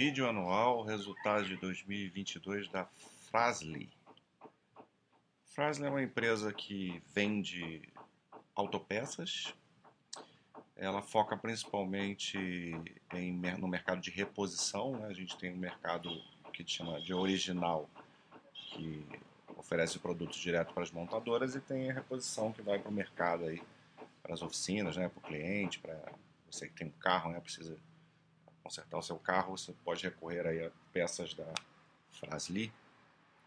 Vídeo anual, resultados de 2022 da Frasli. Frasli é uma empresa que vende autopeças. Ela foca principalmente em, no mercado de reposição. Né? A gente tem um mercado que chama de original, que oferece produtos direto para as montadoras, e tem a reposição que vai para o mercado aí, para as oficinas, né? para o cliente, para você que tem um carro, né? precisa consertar o seu carro, você pode recorrer aí a peças da Frasli.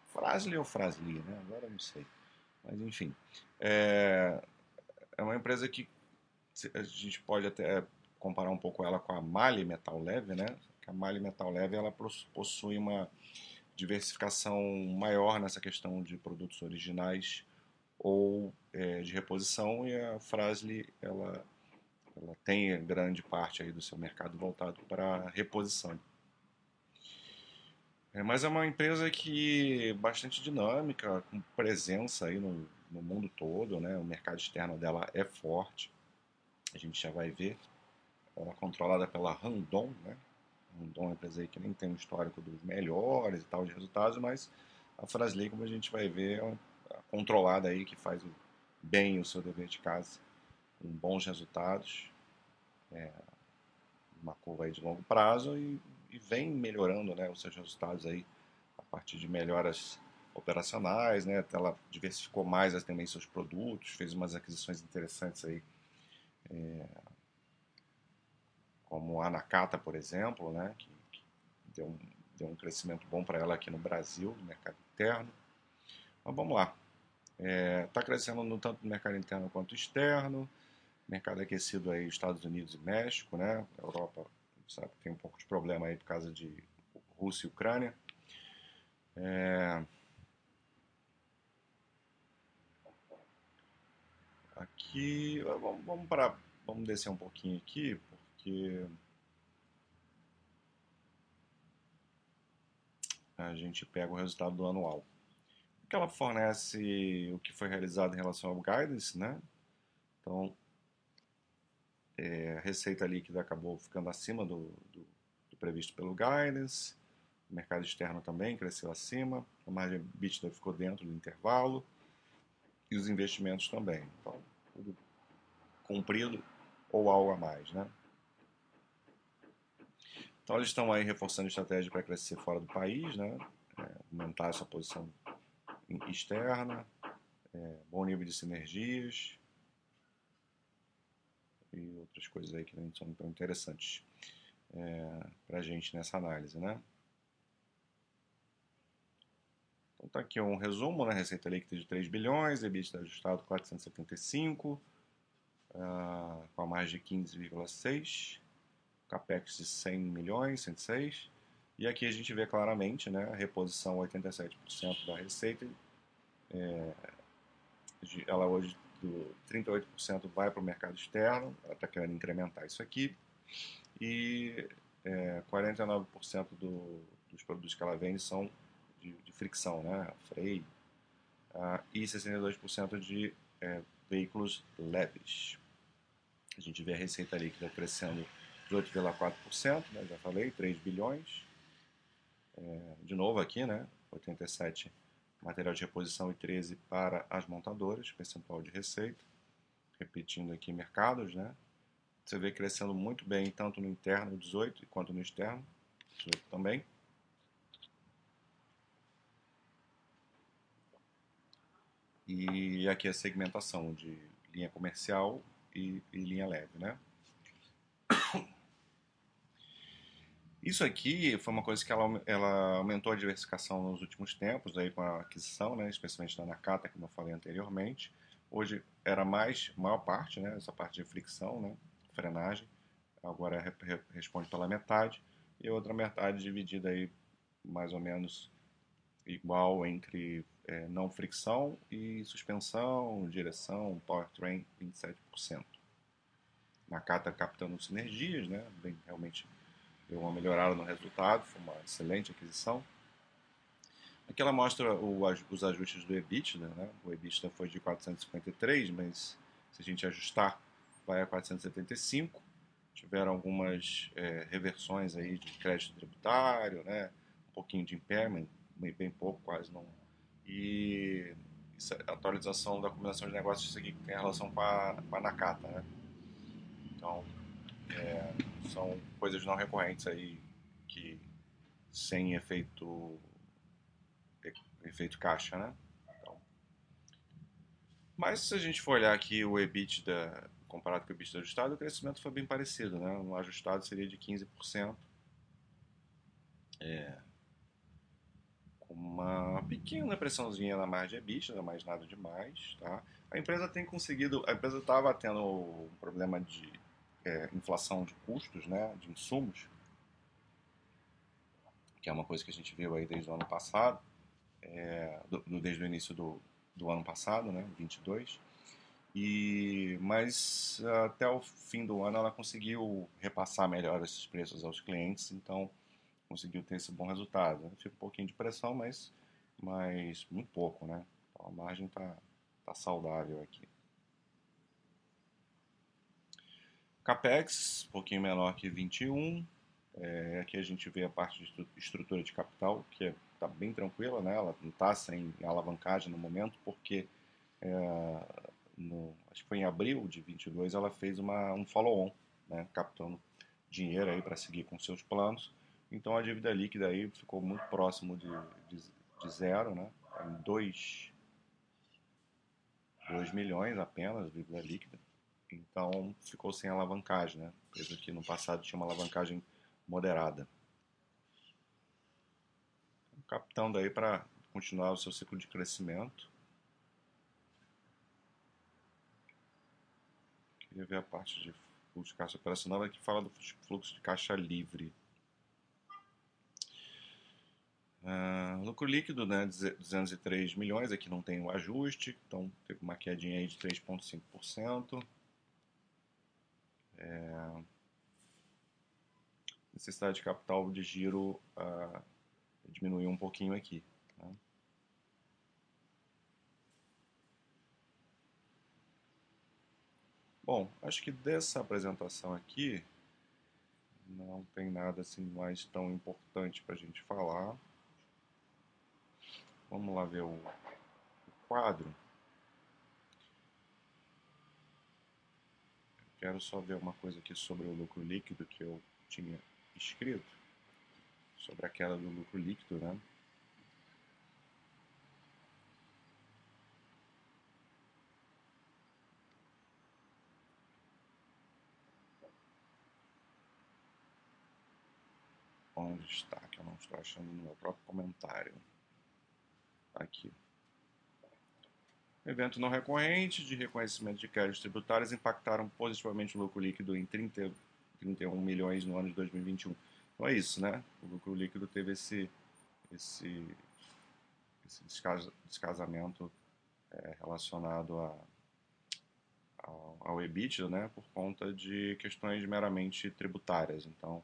Frasli ou Frasli, né? Agora não sei. Mas enfim. É, é uma empresa que a gente pode até comparar um pouco ela com a Mali Metal Leve, né? A Mali Metal Leve ela possui uma diversificação maior nessa questão de produtos originais ou é, de reposição e a Frasli ela ela tem grande parte aí do seu mercado voltado para reposição. É, mas é uma empresa que bastante dinâmica, com presença aí no, no mundo todo, né? O mercado externo dela é forte. A gente já vai ver. Ela é controlada pela Randon, né? Randon é uma empresa aí que nem tem um histórico dos melhores e tal de resultados, mas a Frasley, como a gente vai ver, é uma controlada aí que faz bem o seu dever de casa, com bons resultados é, uma curva aí de longo prazo e, e, vem melhorando né, os seus resultados aí a partir de melhoras operacionais, né? Ela diversificou mais também seus produtos, fez umas aquisições interessantes aí, é, como a Nakata, por exemplo, né? Que, que deu, um, deu um crescimento bom para ela aqui no Brasil, no mercado interno. Mas vamos lá. Está é, tá crescendo no tanto no mercado interno quanto externo mercado aquecido aí Estados Unidos e México, né? A Europa sabe tem um pouco de problema aí por causa de Rússia e Ucrânia. É... Aqui, vamos, vamos para, vamos descer um pouquinho aqui, porque a gente pega o resultado do anual. Porque ela fornece o que foi realizado em relação ao guidance, né? Então, é, a receita líquida acabou ficando acima do, do, do, previsto pelo guidance. O mercado externo também cresceu acima. A margem EBITDA ficou dentro do intervalo. E os investimentos também. Então, tudo cumprido ou algo a mais, né? Então, eles estão aí reforçando a estratégia para crescer fora do país, né? É, aumentar essa posição externa, é, bom nível de sinergias, e outras coisas aí que não são tão interessantes é, para a gente nessa análise, né? Então tá aqui um resumo, né? Receita líquida de 3 bilhões, EBITDA ajustado 475, uh, com a margem de 15,6, capex de 100 milhões, 106, e aqui a gente vê claramente, né? A reposição 87% da receita, é, ela hoje 38% vai para o mercado externo, ela está querendo incrementar isso aqui, e é, 49% do, dos produtos que ela vende são de, de fricção, né? freio, uh, e 62% de é, veículos leves. A gente vê a receita líquida crescendo 18,4%, né? já falei, 3 bilhões. É, de novo aqui, né? 87 material de reposição e 13 para as montadoras, percentual de receita. Repetindo aqui mercados, né? Você vê crescendo muito bem tanto no interno, 18, quanto no externo, 18 também. E aqui a segmentação de linha comercial e, e linha leve, né? Isso aqui foi uma coisa que ela, ela aumentou a diversificação nos últimos tempos, aí com a aquisição, né, especialmente da Nakata, como eu falei anteriormente. Hoje era mais, maior parte, né, essa parte de fricção, né, frenagem, agora é, responde pela metade, e outra metade dividida aí mais ou menos igual entre é, não fricção e suspensão, direção, powertrain, 27%. Nakata captando sinergias, né, bem, realmente deu uma melhorada no resultado, foi uma excelente aquisição. Aqui ela mostra o, os ajustes do EBITDA, né? o EBITDA foi de 453, mas se a gente ajustar, vai a 475. tiveram algumas é, reversões aí de crédito tributário, né? um pouquinho de impairment, bem, pouco, quase não. E atualização da combinação de negócios que tem relação com a, com a Nakata. Né? Então, é, são coisas não recorrentes aí que sem efeito efeito caixa, né? Então, mas se a gente for olhar aqui o EBITDA comparado com o EBITDA ajustado, o crescimento foi bem parecido, né? O ajustado seria de 15%. É, com uma pequena pressãozinha na margem EBITDA, mas nada demais, tá? A empresa tem conseguido, a empresa estava tendo um problema de é, inflação de custos, né, de insumos, que é uma coisa que a gente viu aí desde o ano passado, é, do, desde o início do, do ano passado, né, 22. E, mas até o fim do ano ela conseguiu repassar melhor esses preços aos clientes, então conseguiu ter esse bom resultado. Fica um pouquinho de pressão, mas, mas muito pouco, né? Então a margem está tá saudável aqui. Capex, um pouquinho menor que 21. É, aqui a gente vê a parte de estrutura de capital, que está é, bem tranquila, né? ela não está sem alavancagem no momento, porque é, no, acho que foi em abril de 22 ela fez uma, um follow-on, né? captando dinheiro aí para seguir com seus planos. Então a dívida líquida aí ficou muito próximo de, de, de zero, né? Em 2 milhões apenas, dívida líquida. Então ficou sem alavancagem, né? Empresa que no passado tinha uma alavancagem moderada. Captando aí para continuar o seu ciclo de crescimento. Queria ver a parte de fluxo de caixa operacional que fala do fluxo de caixa livre. Uh, lucro líquido, né, 203 milhões, aqui não tem o ajuste, então teve uma quedinha aí de 3,5%. É, necessidade de capital de giro uh, diminuiu um pouquinho aqui. Tá? Bom, acho que dessa apresentação aqui não tem nada assim mais tão importante para a gente falar. Vamos lá ver o quadro. Quero só ver uma coisa aqui sobre o lucro líquido que eu tinha escrito. Sobre a queda do lucro líquido, né? Onde está? Que eu não estou achando no meu próprio comentário aqui. Evento não recorrente de reconhecimento de créditos tributários impactaram positivamente o lucro líquido em 30, 31 milhões no ano de 2021. Então é isso, né? O lucro líquido teve esse, esse, esse descasamento é, relacionado a, ao, ao EBITDA, né? Por conta de questões meramente tributárias. Então,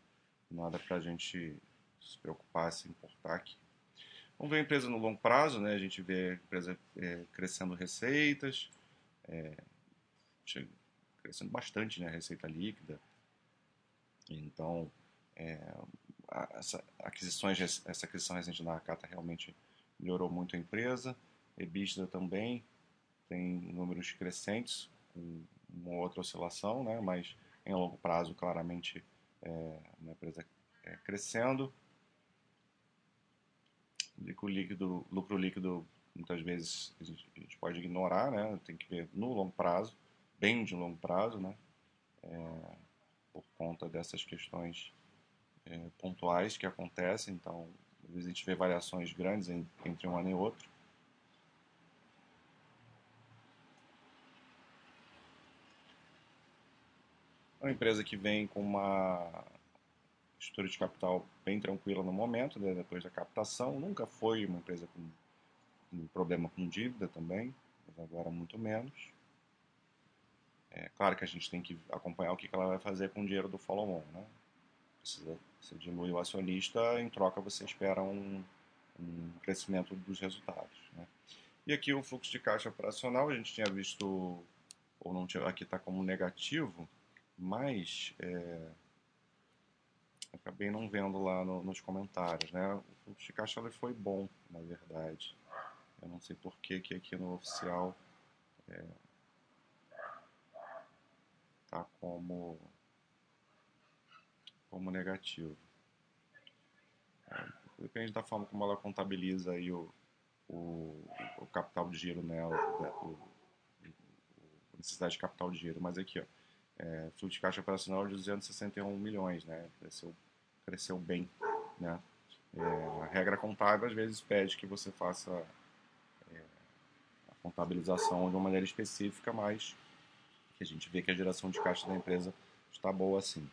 nada para a gente se preocupar, se importar aqui. Vamos ver a empresa no longo prazo, né? A gente vê a empresa é, crescendo receitas, é, crescendo bastante, né? A receita líquida. Então, é, essa, aquisições, essa aquisição recente da Nakata realmente melhorou muito a empresa. EBITDA também tem números crescentes, com uma outra oscilação, né? Mas em longo prazo, claramente, é uma empresa é, crescendo lucro líquido, lucro líquido muitas vezes a gente, pode ignorar, né? Tem que ver no longo prazo, bem de longo prazo, né? É, por conta dessas questões é, pontuais que acontecem. Então, às vezes a gente vê variações grandes em, entre um ano e outro. É uma empresa que vem com uma estrutura de capital bem tranquila no momento, né, depois da captação. Nunca foi uma empresa com problema com dívida também, mas agora muito menos. É claro que a gente tem que acompanhar o que ela vai fazer com o dinheiro do follow-on. Né? Precisa, você dilui o acionista, em troca você espera um, um crescimento dos resultados. Né? E aqui o fluxo de caixa operacional, a gente tinha visto, ou não tinha, aqui está como negativo, mas é, acabei não vendo lá no, nos comentários, né? O caixa ele foi bom, na verdade. Eu não sei por que, que aqui no oficial é, tá como como negativo. É, depende da forma como ela contabiliza aí o, o, o capital de giro nela, o, necessidade de capital de giro. Mas aqui, ó, é, fluxo de caixa operacional de 261 milhões, né? Cresceu, cresceu bem, né? É, a regra contábil às vezes pede que você faça é, a contabilização de uma maneira específica, mas que a gente vê que a geração de caixa da empresa está boa assim.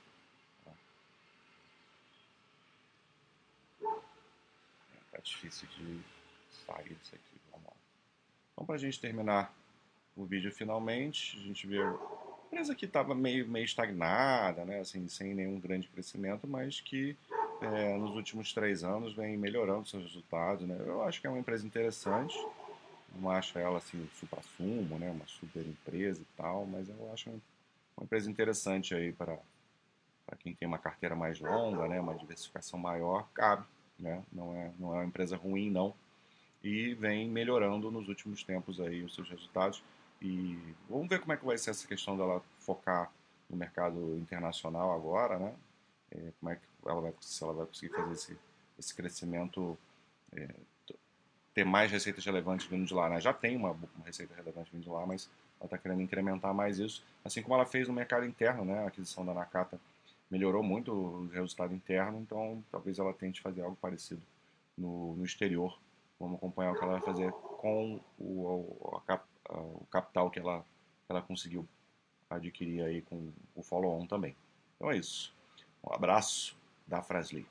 Tá difícil de sair disso aqui. Vamos lá. Então, para a gente terminar o vídeo finalmente, a gente vê empresa que estava meio, meio estagnada, né? assim, sem nenhum grande crescimento, mas que é, nos últimos três anos vem melhorando seus resultados. Né? Eu acho que é uma empresa interessante, não acho ela assim um supra-sumo, né? uma super empresa e tal, mas eu acho uma empresa interessante aí para para quem tem uma carteira mais longa, né, uma diversificação maior, cabe, né? Não é não é uma empresa ruim não e vem melhorando nos últimos tempos aí os seus resultados. E vamos ver como é que vai ser essa questão dela focar no mercado internacional agora, né? É, como é que ela vai, se ela vai conseguir fazer esse, esse crescimento, é, ter mais receitas relevantes vindo de lá. Né? Já tem uma, uma receita relevante vindo de lá, mas ela está querendo incrementar mais isso, assim como ela fez no mercado interno, né? A aquisição da Nakata melhorou muito o resultado interno, então talvez ela tente fazer algo parecido no, no exterior Vamos acompanhar o que ela vai fazer com o, a, o capital que ela, ela conseguiu adquirir aí com o follow-on também. Então é isso. Um abraço da Frasli.